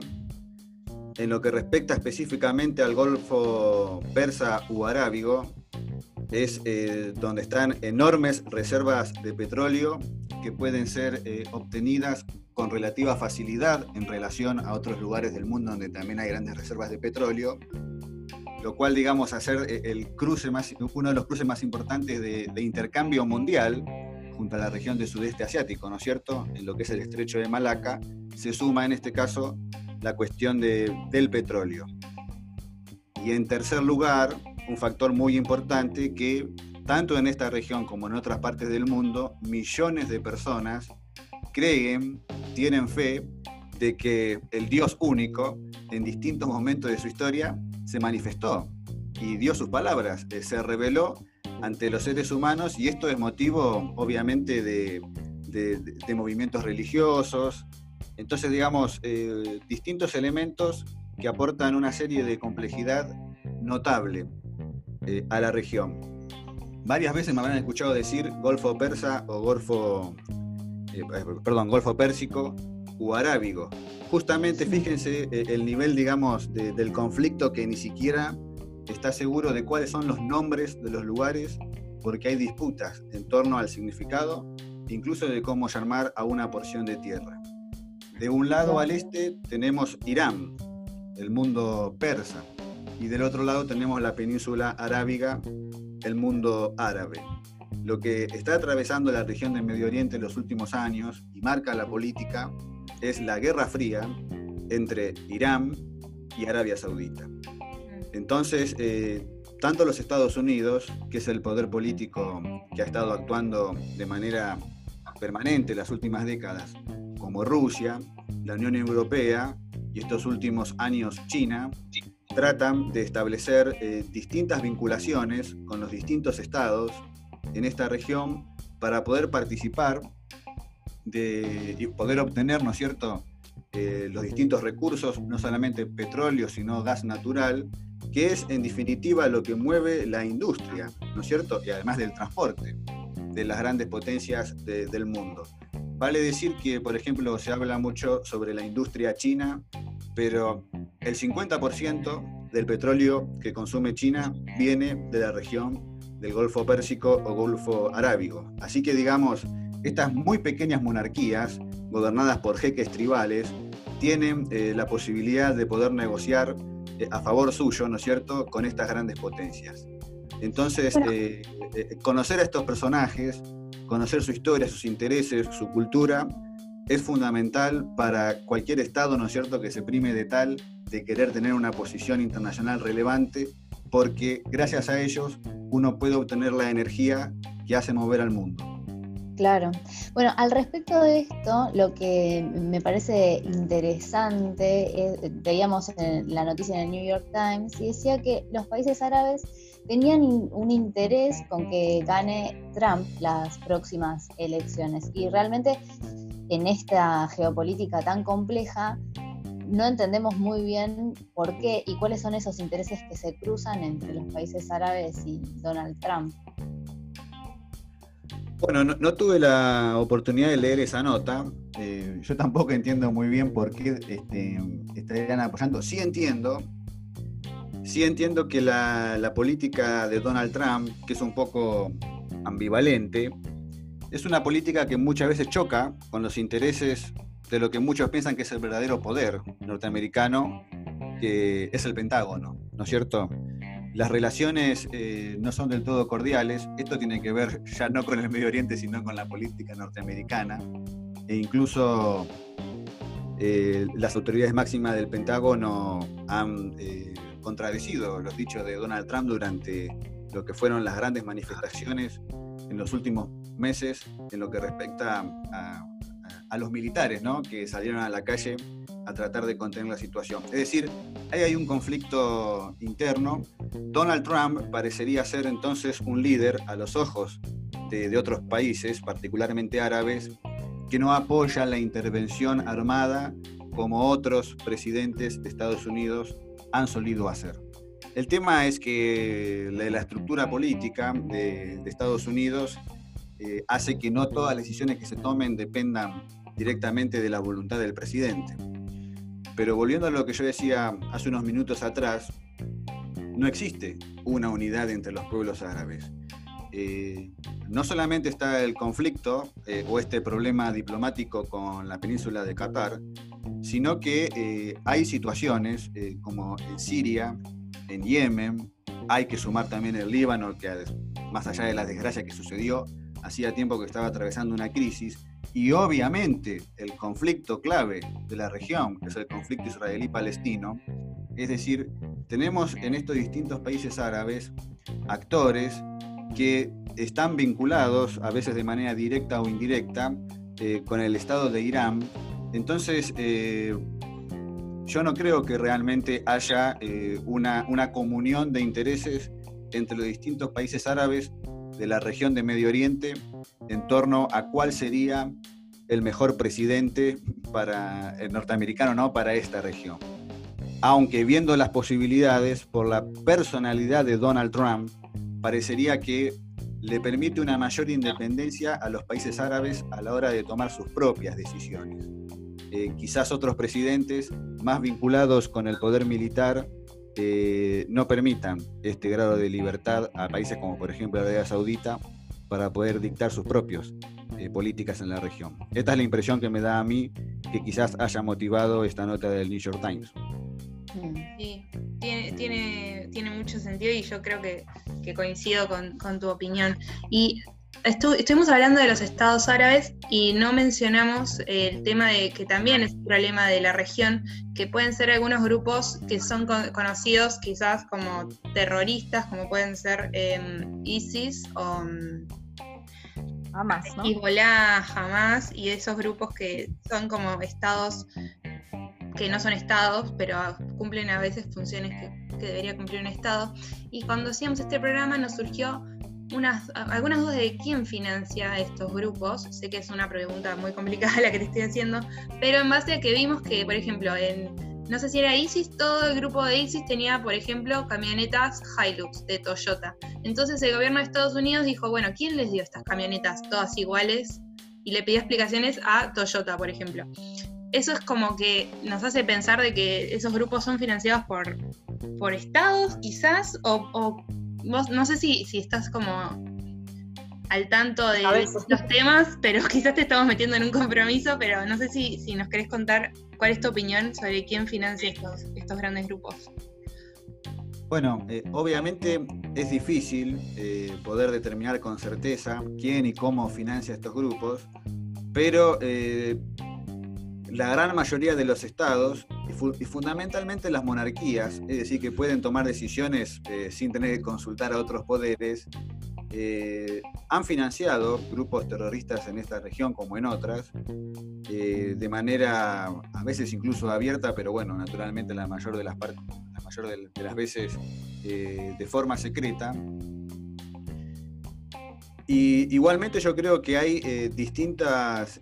En lo que respecta específicamente al Golfo Persa u Arábigo, es eh, donde están enormes reservas de petróleo que pueden ser eh, obtenidas con relativa facilidad en relación a otros lugares del mundo donde también hay grandes reservas de petróleo lo cual, digamos, hacer eh, el cruce más, uno de los cruces más importantes de, intercambio mundial junto a la región del sudeste asiático, ¿no es cierto? En lo que es el estrecho de Malaca, se suma en este caso la cuestión del petróleo. Y en tercer lugar, un factor muy importante que tanto en esta región como en otras partes del mundo, millones de personas creen, tienen fe de que el Dios único en distintos momentos de su historia se manifestó y dio sus palabras, eh, se reveló ante los seres humanos y esto es motivo obviamente de, movimientos religiosos. Entonces, digamos, eh, distintos elementos que aportan una serie de complejidad notable eh, a la región. Varias veces me habrán escuchado decir Golfo Persa o Golfo, perdón, Golfo Pérsico Arábigo. Justamente fíjense el nivel, digamos, del conflicto que ni siquiera está seguro de cuáles son los nombres de los lugares porque hay disputas en torno al significado, incluso de cómo llamar a una porción de tierra. De un lado al este tenemos Irán, el mundo persa, y del otro lado tenemos la península arábiga, el mundo árabe. Lo que está atravesando la región del Medio Oriente en los últimos años y marca la política es la Guerra Fría entre Irán y Arabia Saudita. Entonces, eh, tanto los Estados Unidos, que es el poder político que ha estado actuando de manera permanente las últimas décadas, como Rusia, la Unión Europea y estos últimos años China, tratan de establecer eh, distintas vinculaciones con los distintos estados en esta región para poder participar de, poder obtener, ¿no es cierto?, eh, los distintos recursos, no solamente petróleo, sino gas natural, que es en definitiva lo que mueve la industria, ¿no es cierto? Y además del transporte de las grandes potencias del mundo. Vale decir que, por ejemplo, se habla mucho sobre la industria china, pero el 50% del petróleo que consume China viene de la región del Golfo Pérsico o Golfo Arábigo. Así que, digamos, estas muy pequeñas monarquías, gobernadas por jeques tribales, tienen eh, la posibilidad de poder negociar eh, a favor suyo, ¿no es cierto?, con estas grandes potencias. Entonces, eh, conocer a estos personajes, conocer su historia, sus intereses, su cultura, es fundamental para cualquier Estado, ¿no es cierto?, que se prime de tal, de querer tener una posición internacional relevante, porque gracias a ellos uno puede obtener la energía que hace mover al mundo. Claro. Bueno, al respecto de esto, lo que me parece interesante, veíamos en la noticia en el New York Times y decía que los países árabes tenían un interés con que gane Trump las próximas elecciones. Y realmente en esta geopolítica tan compleja, no entendemos muy bien por qué y cuáles son esos intereses que se cruzan entre los países árabes y Donald Trump. Bueno, no, tuve la oportunidad de leer esa nota. Eh, yo tampoco entiendo muy bien por qué este, estarían apoyando. Sí entiendo, sí entiendo que la, política de Donald Trump, que es un poco ambivalente, es una política que muchas veces choca con los intereses de lo que muchos piensan que es el verdadero poder norteamericano, que es el Pentágono, ¿no es cierto? Las relaciones eh, no son del todo cordiales. Esto tiene que ver ya no con el Medio Oriente, sino con la política norteamericana. E incluso eh, las autoridades máximas del Pentágono han eh, contradecido los dichos de Donald Trump durante lo que fueron las grandes manifestaciones en los últimos meses en lo que respecta a, a los militares, ¿no? que salieron a la calle a tratar de contener la situación. Es decir, ahí hay un conflicto interno. Donald Trump parecería ser entonces un líder a los ojos de, otros países, particularmente árabes, que no apoyan la intervención armada como otros presidentes de Estados Unidos han solido hacer. El tema es que la, estructura política de, Estados Unidos eh, hace que no todas las decisiones que se tomen dependan directamente de la voluntad del presidente. Pero volviendo a lo que yo decía hace unos minutos atrás, no existe una unidad entre los pueblos árabes. Eh, no solamente está el conflicto eh, o este problema diplomático con la península de Qatar, sino que eh, hay situaciones como en Siria, en Yemen, hay que sumar también el Líbano, que más allá de la desgracia que sucedió, hacía tiempo que estaba atravesando una crisis, y obviamente el conflicto clave de la región, que es el conflicto israelí-palestino, es decir, tenemos en estos distintos países árabes actores que están vinculados, a veces de manera directa o indirecta, eh, con el Estado de Irán. Entonces, eh, yo no creo que realmente haya eh, una, una comunión de intereses entre los distintos países árabes de la región de Medio Oriente en torno a cuál sería el mejor presidente para el norteamericano, no para esta región. Aunque viendo las posibilidades por la personalidad de Donald Trump, parecería que le permite una mayor independencia a los países árabes a la hora de tomar sus propias decisiones. Eh, quizás otros presidentes más vinculados con el poder militar eh, no permitan este grado de libertad a países como por ejemplo Arabia Saudita para poder dictar sus propios eh, políticas en la región. Esta es la impresión que me da a mí que quizás haya motivado esta nota del New York Times. Sí, tiene, tiene, tiene mucho sentido y yo creo que, coincido con, con, tu opinión. Y estuvimos hablando de los estados árabes y no mencionamos el tema de que también es un problema de la región, que pueden ser algunos grupos que son conocidos quizás como terroristas, como pueden ser em, ISIS o... Hamas, ¿no? Hezbollah, Hamas y esos grupos que son como estados que no son estados, pero cumplen a veces funciones que, que debería cumplir un estado. Y cuando hacíamos este programa nos surgió unas, algunas dudas de quién financia estos grupos. Sé que es una pregunta muy complicada la que te estoy haciendo, pero en base a que vimos que, por ejemplo, en, no sé si era ISIS, todo el grupo de ISIS tenía, por ejemplo, camionetas Hilux de Toyota. Entonces el gobierno de Estados Unidos dijo, bueno, ¿quién les dio estas camionetas todas iguales? Y le pidió explicaciones a Toyota, por ejemplo. Eso es como que nos hace pensar de que esos grupos son financiados por, por estados, quizás, o no sé si, si estás como al tanto de los temas, pero quizás te estamos metiendo en un compromiso, pero no sé si, si nos querés contar cuál es tu opinión sobre quién financia estos, estos grandes grupos. Bueno, eh, obviamente es difícil eh, poder determinar con certeza quién y cómo financia estos grupos, pero eh, la gran mayoría de los estados y, fundamentalmente las monarquías, es decir, que pueden tomar decisiones eh, sin tener que consultar a otros poderes, eh, han financiado grupos terroristas en esta región como en otras, eh, de manera a veces incluso abierta, pero bueno, naturalmente la mayor de las, la mayor de, las veces de forma secreta. Y igualmente yo creo que hay distintas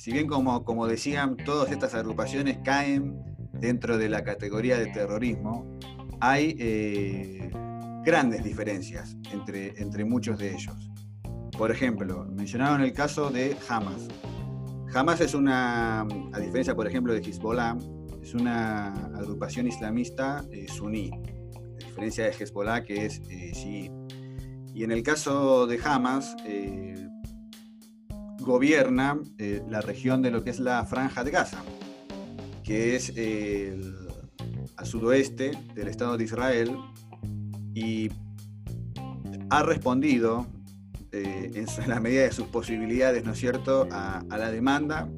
si bien como, como decían, todas estas agrupaciones caen dentro de la categoría de terrorismo, hay eh, grandes diferencias entre, entre muchos de ellos. Por ejemplo, mencionaron el caso de Hamas. Hamas es una, a diferencia por ejemplo de Hezbollah, es una agrupación islamista eh, suní, a diferencia de Hezbollah que es eh, Y en el caso de Hamas, eh, gobierna eh, la región de lo que es la Franja de Gaza, que es al sudoeste del Estado de Israel, y ha respondido eh, en, la medida de sus posibilidades, ¿no es cierto?, a, la demanda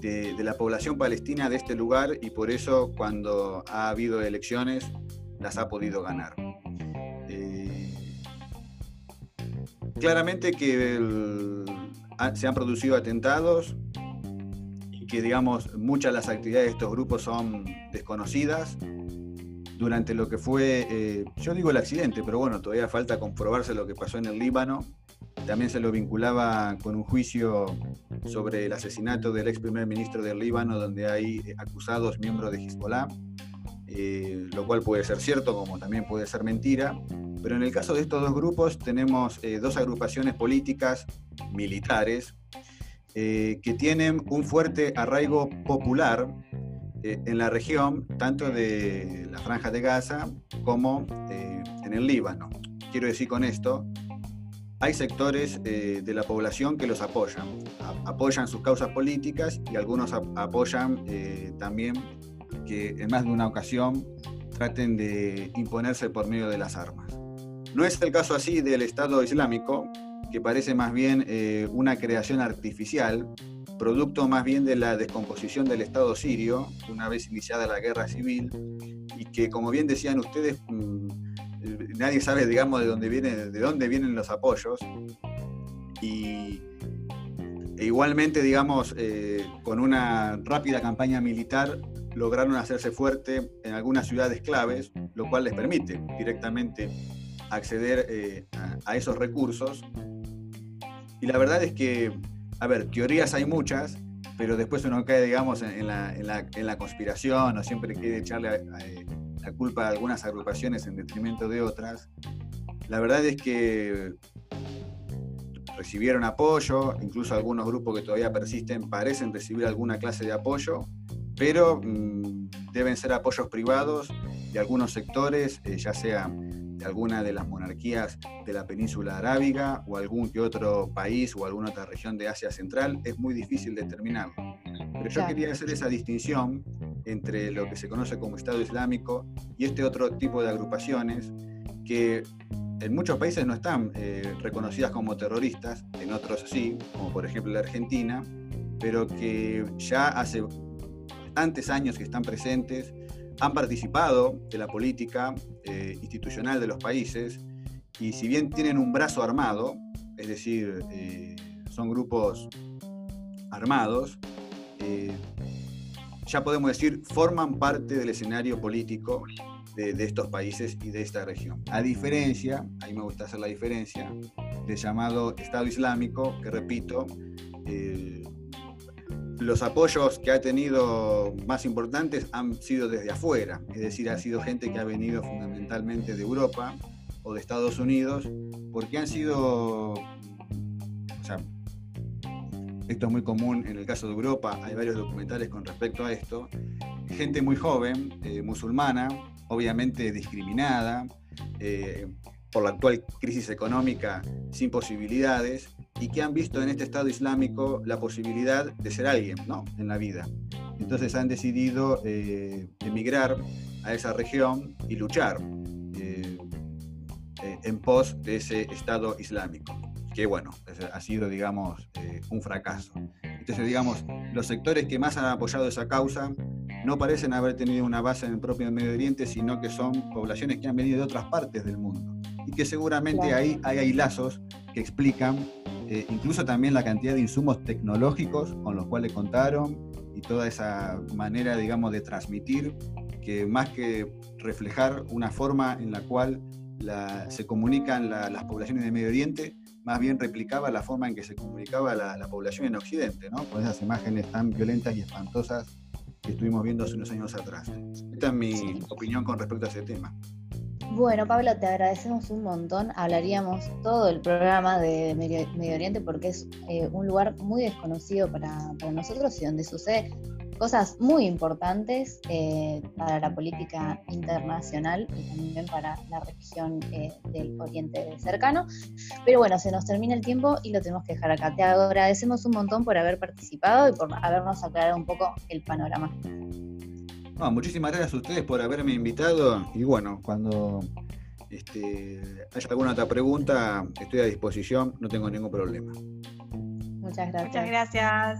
de, la población palestina de este lugar y por eso cuando ha habido elecciones las ha podido ganar. Eh, claramente que el, se han producido atentados y que, digamos, muchas de las actividades de estos grupos son desconocidas. Durante lo que fue, eh, yo digo el accidente, pero bueno, todavía falta comprobarse lo que pasó en el Líbano. También se lo vinculaba con un juicio sobre el asesinato del ex primer ministro del Líbano, donde hay acusados miembros de Hezbollah, eh, lo cual puede ser cierto como también puede ser mentira. Pero en el caso de estos dos grupos tenemos eh, dos agrupaciones políticas militares eh, que tienen un fuerte arraigo popular eh, en la región, tanto de la franja de Gaza como en el Líbano. Quiero decir con esto, hay sectores de la población que los apoyan, apoyan sus causas políticas y algunos apoyan también que en más de una ocasión traten de imponerse por medio de las armas. No es el caso así del Estado Islámico, que parece más bien eh, una creación artificial, producto más bien de la descomposición del Estado sirio, una vez iniciada la guerra civil, y que, como bien decían ustedes, mm, nadie sabe, digamos, de dónde, viene, de dónde vienen los apoyos. Y e igualmente, digamos, eh, con una rápida campaña militar lograron hacerse fuerte en algunas ciudades claves, lo cual les permite directamente acceder eh, a, esos recursos. Y la verdad es que, a ver, teorías hay muchas, pero después uno cae, digamos, en, la, conspiración o siempre quiere echarle la culpa a algunas agrupaciones en detrimento de otras. La verdad es que recibieron apoyo, incluso algunos grupos que todavía persisten parecen recibir alguna clase de apoyo, pero mm, deben ser apoyos privados de algunos sectores, eh, ya sea de alguna de las monarquías de la península arábiga o algún que otro país o alguna otra región de Asia Central, es muy difícil determinarlo. Pero yo quería hacer esa distinción entre lo que se conoce como Estado Islámico y este otro tipo de agrupaciones que en muchos países no están eh, reconocidas como terroristas, en otros sí, como por ejemplo la Argentina, pero que ya hace bastantes años que están presentes, han participado de la política eh, institucional de los países y si bien tienen un brazo armado, es decir, eh, son grupos armados, ya podemos decir, forman parte del escenario político de, estos países y de esta región. A diferencia, ahí me gusta hacer la diferencia, del llamado Estado Islámico, que repito, eh, los apoyos que ha tenido más importantes han sido desde afuera, es decir, ha sido gente que ha venido fundamentalmente de Europa o de Estados Unidos, porque han sido, o sea, esto es muy común en el caso de Europa, hay varios documentales con respecto a esto, gente muy joven, eh, musulmana, obviamente discriminada eh, por la actual crisis económica sin posibilidades y que han visto en este Estado Islámico la posibilidad de ser alguien ¿no? en la vida. Entonces han decidido eh, emigrar a esa región y luchar eh, en pos de ese Estado Islámico, que bueno, ha sido, digamos, un fracaso. Entonces, digamos, los sectores que más han apoyado esa causa no parecen haber tenido una base en el propio Medio Oriente, sino que son poblaciones que han venido de otras partes del mundo y que seguramente ahí hay, lazos que explican eh, incluso también la cantidad de insumos tecnológicos con los cuales contaron y toda esa manera, digamos, de transmitir que más que reflejar una forma en la cual se comunican las poblaciones de Medio Oriente, más bien replicaba la forma en que se comunicaba la, la población en Occidente, ¿no? con esas imágenes tan violentas y espantosas que estuvimos viendo hace unos años atrás. Esta es mi opinión con respecto a ese tema. Bueno, Pablo, te agradecemos un montón. Hablaríamos todo el programa de Medio, Oriente porque es eh, un lugar muy desconocido para, para, nosotros y donde sucede cosas muy importantes eh, para la política internacional y también para la región eh, del Oriente cercano. Pero bueno, se nos termina el tiempo y lo tenemos que dejar acá. Te agradecemos un montón por haber participado y por habernos aclarado un poco el panorama. muchísimas gracias a ustedes por haberme invitado y bueno, cuando este, haya alguna otra pregunta, estoy a disposición, no tengo ningún problema. Muchas gracias. Muchas gracias.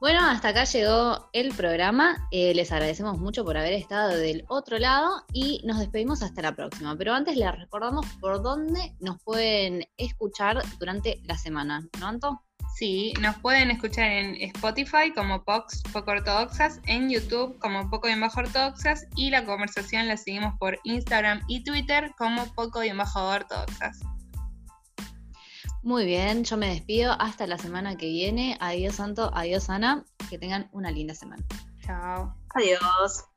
Bueno, hasta acá llegó el programa. Eh, les agradecemos mucho por haber estado del otro lado y nos despedimos hasta la próxima. Pero antes les recordamos por dónde nos pueden escuchar durante la semana, ¿no, Anto? Sí, nos pueden escuchar en Spotify como Pox Poco Ortodoxas, en YouTube como Poco y Bajo Ortodoxas y la conversación la seguimos por Instagram y Twitter como Poco y Bajo Ortodoxas. Muy bien, yo me despido hasta la semana que viene. Adiós Santo, adiós Ana, que tengan una linda semana. Chao. Adiós.